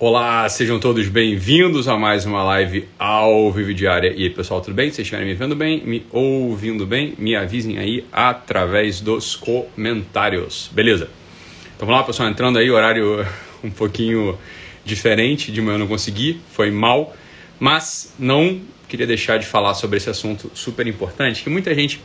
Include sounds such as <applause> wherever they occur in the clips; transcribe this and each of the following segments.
Olá, sejam todos bem-vindos a mais uma live ao vivo diária. E aí, pessoal, tudo bem? Se vocês estiverem me vendo bem, me ouvindo bem, me avisem aí através dos comentários. Beleza? Então vamos lá, pessoal, entrando aí, horário <laughs> um pouquinho diferente, de manhã eu não consegui, foi mal, mas não queria deixar de falar sobre esse assunto super importante que muita gente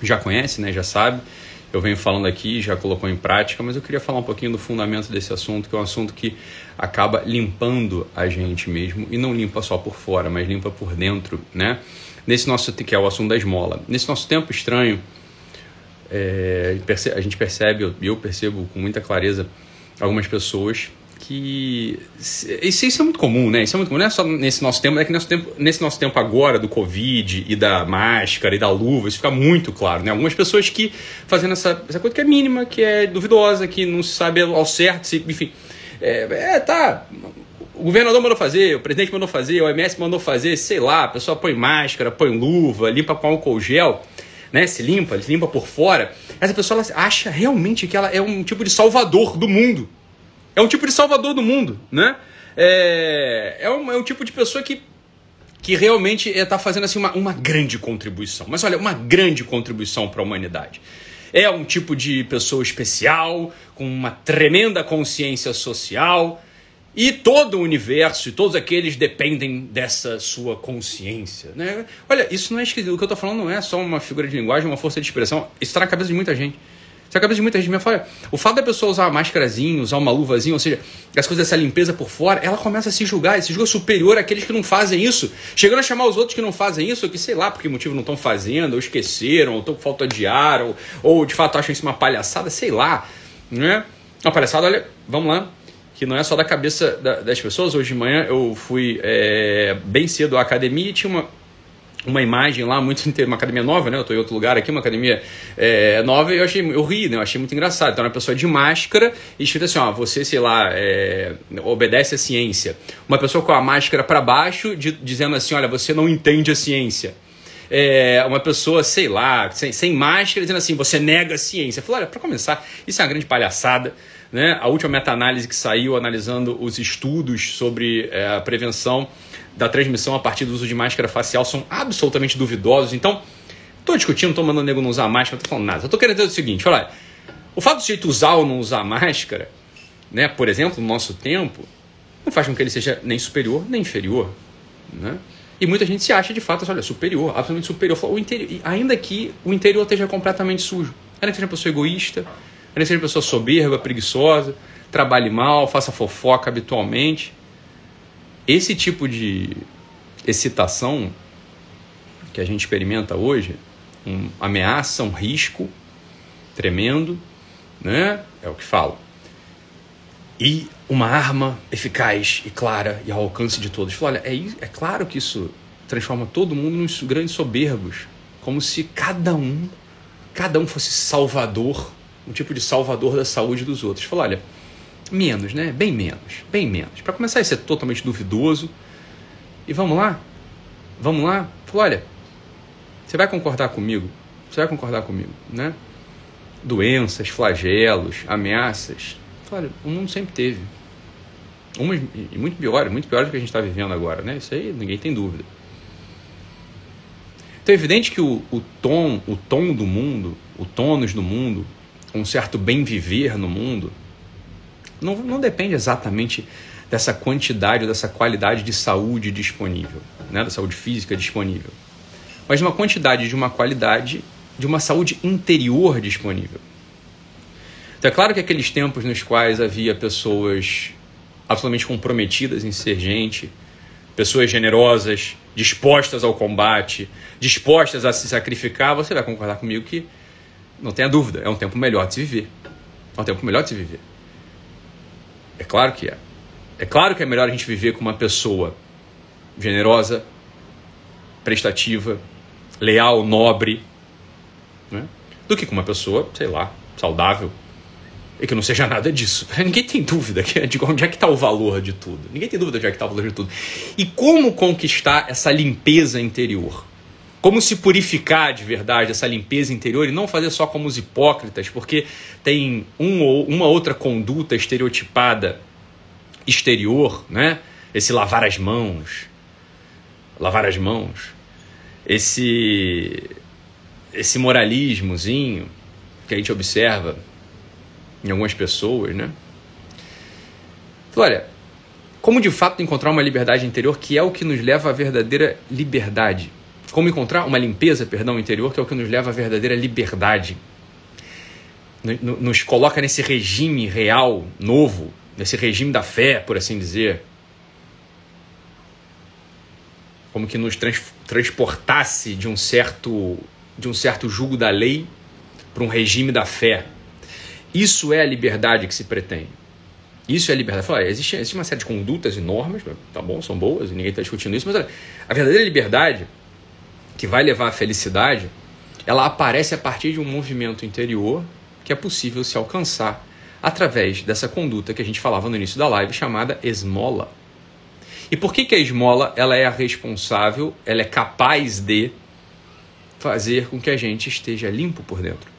já conhece, né, já sabe, eu venho falando aqui, já colocou em prática, mas eu queria falar um pouquinho do fundamento desse assunto, que é um assunto que acaba limpando a gente mesmo, e não limpa só por fora, mas limpa por dentro, né? Nesse nosso, que é o assunto da esmola. Nesse nosso tempo estranho, é, a gente percebe, eu percebo com muita clareza, algumas pessoas que isso, isso, é muito comum, né? Isso é muito comum, não é só nesse nosso tempo, é que nesse, tempo, nesse nosso tempo agora do Covid e da máscara e da luva, isso fica muito claro, né? Algumas pessoas que fazendo essa, essa coisa que é mínima, que é duvidosa, que não se sabe ao certo, se, enfim. É, é, tá. O governador mandou fazer, o presidente mandou fazer, o OMS mandou fazer, sei lá, a pessoa põe máscara, põe luva, limpa com álcool gel, né? Se limpa, se limpa por fora. Essa pessoa acha realmente que ela é um tipo de salvador do mundo é um tipo de salvador do mundo, né? É, é, um, é um tipo de pessoa que, que realmente está fazendo assim, uma, uma grande contribuição. Mas olha, uma grande contribuição para a humanidade. É um tipo de pessoa especial, com uma tremenda consciência social, e todo o universo e todos aqueles dependem dessa sua consciência. Né? Olha, isso não é esquisito. O que eu estou falando não é só uma figura de linguagem, uma força de expressão. Isso está na cabeça de muita gente. É a cabeça de muita gente me fala, o fato da pessoa usar uma máscarazinha, usar uma luvazinha, ou seja, as coisas dessa limpeza por fora, ela começa a se julgar, se julga superior àqueles que não fazem isso, chegando a chamar os outros que não fazem isso, que sei lá por que motivo não estão fazendo, ou esqueceram, ou estão com falta de ar, ou, ou de fato acham isso uma palhaçada, sei lá, né? Uma palhaçada, olha, vamos lá, que não é só da cabeça da, das pessoas. Hoje de manhã eu fui é, bem cedo à academia e tinha uma uma imagem lá muito uma academia nova, né? Eu tô em outro lugar aqui, uma academia é, nova, e eu achei, eu ri, né? Eu achei muito engraçado. Então, uma pessoa de máscara e escrito assim, ó, você, sei lá, é, obedece à ciência. Uma pessoa com a máscara para baixo, de, dizendo assim, olha, você não entende a ciência. É, uma pessoa, sei lá, sem, sem máscara, dizendo assim, você nega a ciência. Eu falei, olha, para começar, isso é uma grande palhaçada. Né? A última meta-análise que saiu analisando os estudos sobre é, a prevenção da transmissão a partir do uso de máscara facial são absolutamente duvidosos. Então, estou discutindo, estou mandando o nego não usar máscara, estou falando nada. Eu estou querendo dizer o seguinte: olha, o fato do jeito usar ou não usar máscara, né, por exemplo, no nosso tempo, não faz com que ele seja nem superior nem inferior. Né? E muita gente se acha de fato, olha, superior, absolutamente superior. O interior, ainda que o interior esteja completamente sujo. Ainda que seja uma pessoa egoísta, ainda que seja pessoa soberba, preguiçosa, trabalhe mal, faça fofoca habitualmente. Esse tipo de excitação que a gente experimenta hoje, uma ameaça, um risco tremendo, né? É o que falo. E uma arma eficaz e clara e ao alcance de todos. Falo, olha, é, é claro que isso transforma todo mundo nos grandes soberbos, como se cada um, cada um fosse salvador, um tipo de salvador da saúde dos outros. Falo, olha, Menos, né? Bem menos, bem menos. Para começar, isso é totalmente duvidoso. E vamos lá? Vamos lá? Olha, você vai concordar comigo? Você vai concordar comigo, né? Doenças, flagelos, ameaças. Olha, o mundo sempre teve. Umas, e muito pior, muito pior do que a gente está vivendo agora, né? Isso aí ninguém tem dúvida. Então é evidente que o, o tom, o tom do mundo, o tônus do mundo, um certo bem viver no mundo, não, não depende exatamente dessa quantidade, dessa qualidade de saúde disponível, né? da saúde física disponível, mas de uma quantidade, de uma qualidade, de uma saúde interior disponível. Então é claro que aqueles tempos nos quais havia pessoas absolutamente comprometidas em ser gente, pessoas generosas, dispostas ao combate, dispostas a se sacrificar, você vai concordar comigo que não tenha dúvida, é um tempo melhor de se viver. É um tempo melhor de se viver. É claro que é. É claro que é melhor a gente viver com uma pessoa generosa, prestativa, leal, nobre, né? do que com uma pessoa, sei lá, saudável e que não seja nada disso. <laughs> Ninguém tem dúvida de onde é que está o valor de tudo. Ninguém tem dúvida de onde é que está o valor de tudo. E como conquistar essa limpeza interior? Como se purificar de verdade essa limpeza interior e não fazer só como os hipócritas, porque tem um ou uma outra conduta estereotipada exterior, né? Esse lavar as mãos, lavar as mãos, esse esse moralismozinho que a gente observa em algumas pessoas, né? Então, olha, como de fato encontrar uma liberdade interior que é o que nos leva à verdadeira liberdade? Como encontrar uma limpeza, perdão, interior que é o que nos leva à verdadeira liberdade? Nos coloca nesse regime real, novo, nesse regime da fé, por assim dizer. Como que nos trans transportasse de um certo de um certo jugo da lei para um regime da fé. Isso é a liberdade que se pretende. Isso é a liberdade. Fala, existe, existe uma série de condutas e normas, tá bom, são boas, ninguém está discutindo isso, mas olha, a verdadeira liberdade que vai levar à felicidade, ela aparece a partir de um movimento interior que é possível se alcançar através dessa conduta que a gente falava no início da live, chamada esmola. E por que, que a esmola ela é a responsável, ela é capaz de fazer com que a gente esteja limpo por dentro?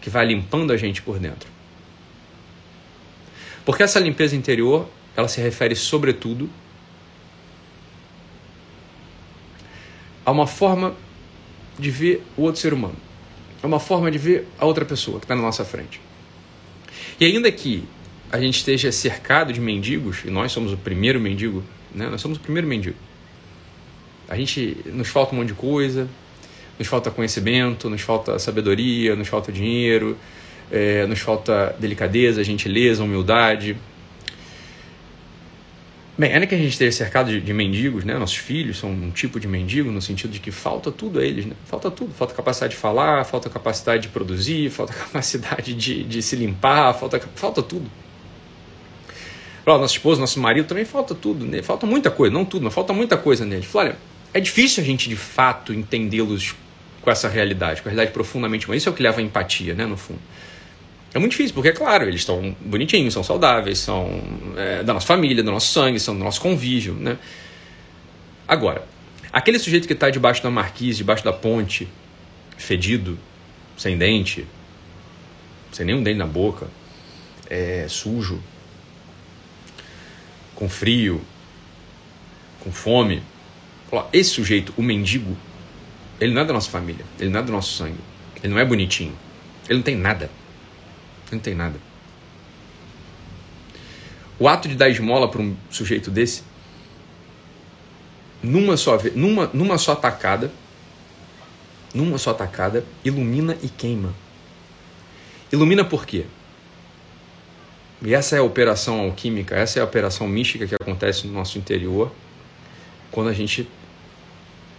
Que vai limpando a gente por dentro. Porque essa limpeza interior, ela se refere sobretudo a uma forma de ver o outro ser humano. É uma forma de ver a outra pessoa que está na nossa frente. E ainda que a gente esteja cercado de mendigos, e nós somos o primeiro mendigo, né? nós somos o primeiro mendigo. A gente nos falta um monte de coisa, nos falta conhecimento, nos falta sabedoria, nos falta dinheiro, é, nos falta delicadeza, gentileza, humildade. Bem, ainda que a gente esteja cercado de, de, mendigos, né? Nossos filhos são um tipo de mendigo no sentido de que falta tudo a eles, né? Falta tudo. Falta capacidade de falar, falta capacidade de produzir, <laughs> falta capacidade de, de se limpar, falta, falta tudo. Para nosso esposo, nosso marido também falta tudo, né? Falta muita coisa, não tudo, mas falta muita coisa neles. Olha, é difícil a gente de fato entendê-los com essa realidade, com a realidade profundamente humana. Isso é o que leva empatia, né, no fundo. É muito difícil, porque, é claro, eles estão bonitinhos, são saudáveis, são é, da nossa família, do nosso sangue, são do nosso convívio, né? Agora, aquele sujeito que está debaixo da marquise, debaixo da ponte, fedido, sem dente, sem nenhum dente na boca, é, sujo, com frio, com fome. Esse sujeito, o mendigo, ele não é da nossa família, ele não é do nosso sangue, ele não é bonitinho, ele não tem nada. Não tem nada. O ato de dar esmola para um sujeito desse, numa só, numa, numa só tacada, numa só tacada, ilumina e queima. Ilumina por quê? E essa é a operação alquímica, essa é a operação mística que acontece no nosso interior quando a gente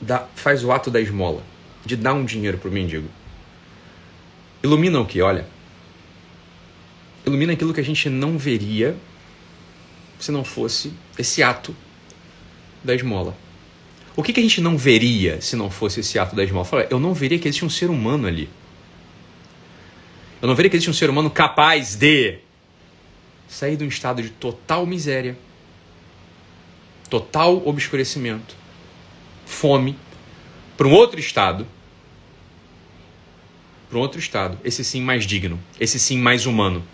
dá, faz o ato da esmola, de dar um dinheiro para o mendigo. Ilumina o que? Olha, ilumina aquilo que a gente não veria se não fosse esse ato da esmola. O que, que a gente não veria se não fosse esse ato da esmola? Fala, eu não veria que existe um ser humano ali. Eu não veria que existe um ser humano capaz de sair de um estado de total miséria, total obscurecimento, fome, para um outro estado, para um outro estado, esse sim mais digno, esse sim mais humano.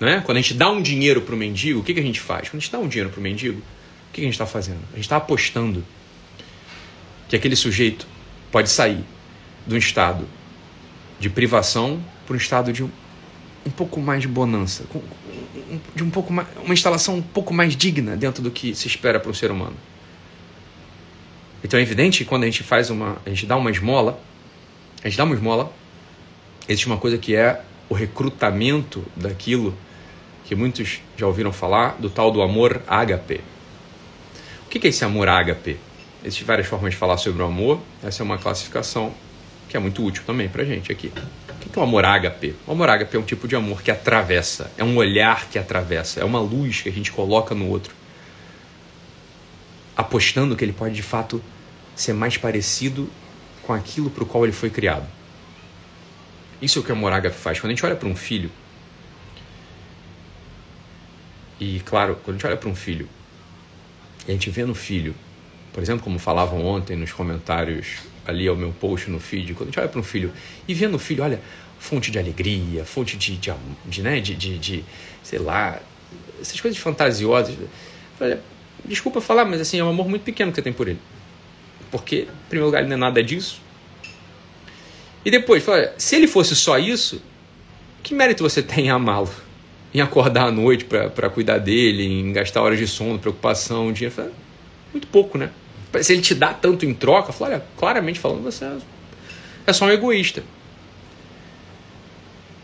Né? Quando a gente dá um dinheiro para o mendigo, o que, que a gente faz? Quando a gente dá um dinheiro para o mendigo, o que, que a gente está fazendo? A gente está apostando que aquele sujeito pode sair de um estado de privação para um estado de um, um pouco mais de bonança, de um pouco mais, uma instalação um pouco mais digna dentro do que se espera para um ser humano. Então é evidente que quando a gente faz uma, a gente dá uma esmola, a gente dá uma esmola, existe uma coisa que é o recrutamento daquilo que muitos já ouviram falar, do tal do amor ágape. O que é esse amor ágape? Existem várias formas de falar sobre o amor, essa é uma classificação que é muito útil também para gente aqui. O que é o amor ágape? O amor ágape é um tipo de amor que atravessa, é um olhar que atravessa, é uma luz que a gente coloca no outro, apostando que ele pode de fato ser mais parecido com aquilo para o qual ele foi criado. Isso é o que a amor ágape faz. Quando a gente olha para um filho, e claro, quando a gente olha para um filho, e a gente vê no filho, por exemplo, como falavam ontem nos comentários ali ao meu post no feed, quando a gente olha para um filho e vê no filho, olha, fonte de alegria, fonte de, de, de né, de, de, de, sei lá, essas coisas fantasiosas. Falei, desculpa falar, mas assim, é um amor muito pequeno que você tem por ele. Porque, em primeiro lugar, ele não é nada disso. E depois, se ele fosse só isso, que mérito você tem em amá-lo? Em acordar à noite para cuidar dele, em gastar horas de sono, preocupação, dinheiro? Falei, muito pouco, né? Se ele te dá tanto em troca, falei, olha, claramente falando, você é só um egoísta.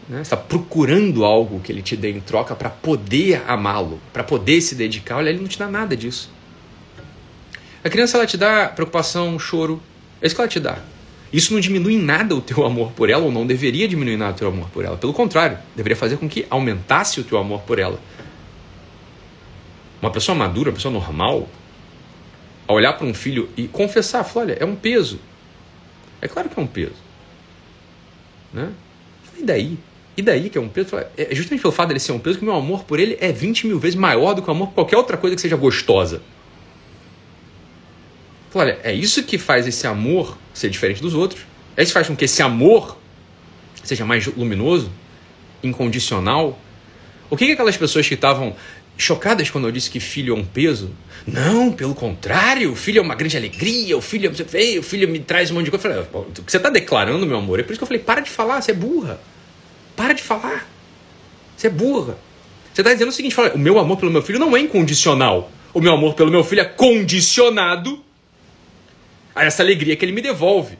Né? Você está procurando algo que ele te dê em troca para poder amá-lo, para poder se dedicar. Olha, ele não te dá nada disso. A criança ela te dá preocupação, choro. É isso que ela te dá. Isso não diminui nada o teu amor por ela, ou não deveria diminuir nada o teu amor por ela. Pelo contrário, deveria fazer com que aumentasse o teu amor por ela. Uma pessoa madura, uma pessoa normal, a olhar para um filho e confessar, falar, olha, é um peso. É claro que é um peso. Né? E daí? E daí que é um peso? É justamente pelo fato dele ser um peso que meu amor por ele é 20 mil vezes maior do que o amor por qualquer outra coisa que seja gostosa. Olha, é isso que faz esse amor ser diferente dos outros. É isso que faz com que esse amor seja mais luminoso, incondicional. O que, que aquelas pessoas que estavam chocadas quando eu disse que filho é um peso? Não, pelo contrário, o filho é uma grande alegria, o filho, é, o filho me traz um monte de coisa. Eu falei, o que você está declarando, meu amor? É por isso que eu falei, para de falar, você é burra. Para de falar. Você é burra. Você está dizendo o seguinte: fala, o meu amor pelo meu filho não é incondicional. O meu amor pelo meu filho é condicionado a essa alegria que ele me devolve.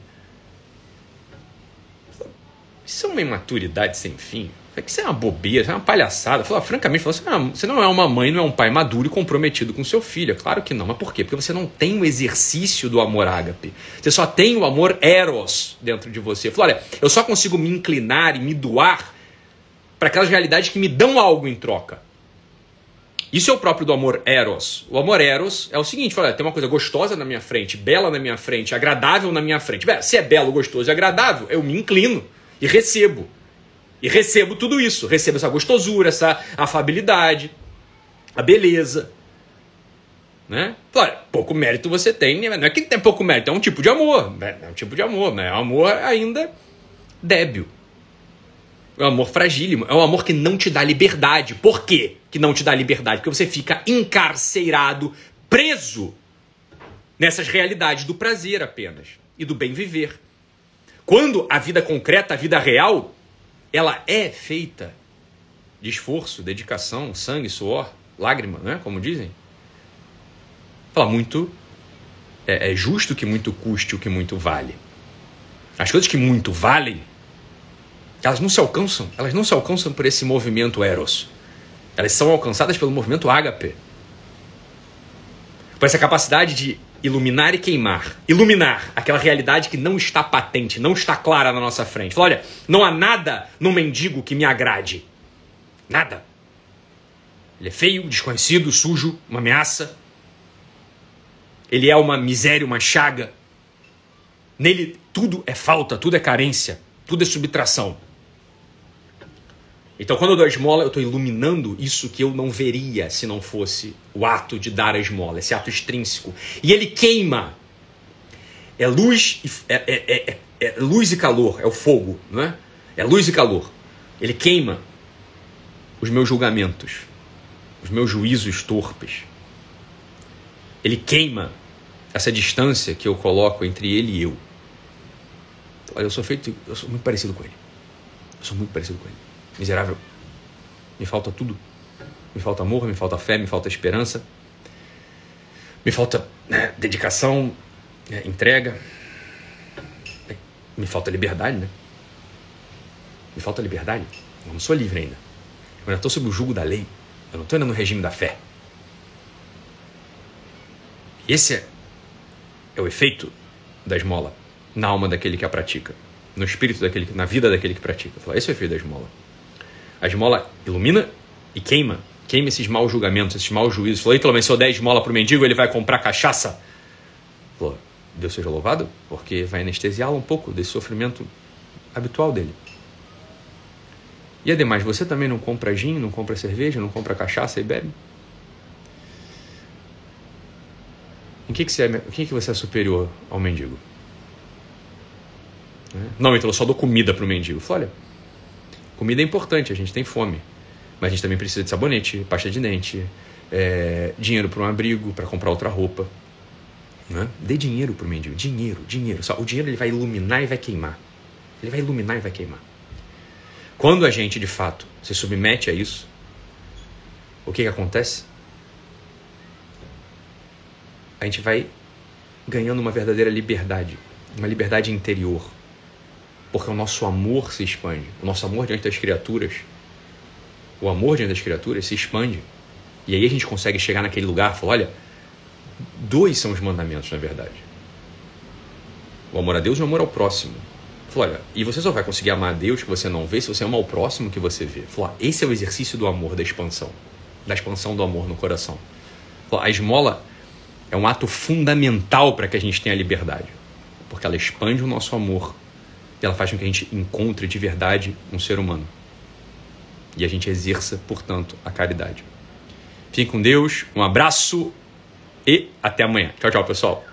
Isso é uma imaturidade sem fim. Isso é uma bobeira, isso é uma palhaçada. Fala, francamente, não, é, você não é uma mãe, não é um pai maduro e comprometido com seu filho. Claro que não. Mas por quê? Porque você não tem o exercício do amor ágape. Você só tem o amor eros dentro de você. Fala, olha, eu só consigo me inclinar e me doar para aquelas realidades que me dão algo em troca. Isso é o próprio do amor eros. O amor eros é o seguinte: fala, tem uma coisa gostosa na minha frente, bela na minha frente, agradável na minha frente. Se é belo, gostoso e agradável, eu me inclino e recebo. E recebo tudo isso. Recebo essa gostosura, essa afabilidade, a beleza. Né? Claro, pouco mérito você tem, né? não é que tem pouco mérito, é um tipo de amor. Né? É um tipo de amor, mas é um amor ainda débil. É um amor fragílimo. É um amor que não te dá liberdade. Por quê que não te dá liberdade? Porque você fica encarcerado, preso nessas realidades do prazer apenas e do bem viver. Quando a vida concreta, a vida real, ela é feita de esforço, dedicação, sangue, suor, lágrima, né? Como dizem. Fala muito. É, é justo que muito custe o que muito vale. As coisas que muito valem, elas não se alcançam. Elas não se alcançam por esse movimento eros. Elas são alcançadas pelo movimento ágape. Por essa capacidade de iluminar e queimar. Iluminar aquela realidade que não está patente, não está clara na nossa frente. Fala, olha, não há nada no mendigo que me agrade. Nada. Ele é feio, desconhecido, sujo, uma ameaça. Ele é uma miséria, uma chaga. Nele tudo é falta, tudo é carência, tudo é subtração. Então, quando eu dou a esmola, eu estou iluminando isso que eu não veria se não fosse o ato de dar a esmola, esse ato extrínseco. E ele queima. É luz, é, é, é, é luz e calor, é o fogo, não é? É luz e calor. Ele queima os meus julgamentos, os meus juízos torpes. Ele queima essa distância que eu coloco entre ele e eu. Olha, eu sou feito, eu sou muito parecido com ele. Eu sou muito parecido com ele miserável. Me falta tudo. Me falta amor, me falta fé, me falta esperança. Me falta né, dedicação, né, entrega. Me falta liberdade, né? Me falta liberdade. Eu não sou livre ainda. Eu ainda estou sob o jugo da lei. Eu não estou ainda no regime da fé. Esse é, é o efeito da esmola na alma daquele que a pratica, no espírito daquele, na vida daquele que pratica. Esse é o efeito da esmola. A esmola ilumina e queima. Queima esses maus julgamentos, esses maus juízos. Falou, pelo menos se eu der esmola pro mendigo, ele vai comprar cachaça. Falou, Deus seja louvado, porque vai anestesiá-lo um pouco desse sofrimento habitual dele. E ademais, você também não compra gin, não compra cerveja, não compra cachaça e bebe? Em que, que, você, é, que, que você é superior ao mendigo? Não, então eu só dou comida para o mendigo. Falei, olha, Comida é importante, a gente tem fome. Mas a gente também precisa de sabonete, pasta de dente, é, dinheiro para um abrigo, para comprar outra roupa. Né? Dê dinheiro para o mendigo. Dinheiro, dinheiro. O dinheiro ele vai iluminar e vai queimar. Ele vai iluminar e vai queimar. Quando a gente, de fato, se submete a isso, o que, que acontece? A gente vai ganhando uma verdadeira liberdade, uma liberdade interior. Porque o nosso amor se expande. O nosso amor diante das criaturas, o amor diante das criaturas se expande. E aí a gente consegue chegar naquele lugar e falar: olha, dois são os mandamentos, na verdade: o amor a Deus e o amor ao próximo. Falou, olha, e você só vai conseguir amar a Deus que você não vê se você ama o próximo que você vê. Falou, esse é o exercício do amor, da expansão. Da expansão do amor no coração. A esmola é um ato fundamental para que a gente tenha liberdade. Porque ela expande o nosso amor e ela faz com que a gente encontre de verdade um ser humano. E a gente exerça, portanto, a caridade. Fique com Deus, um abraço e até amanhã. Tchau, tchau, pessoal.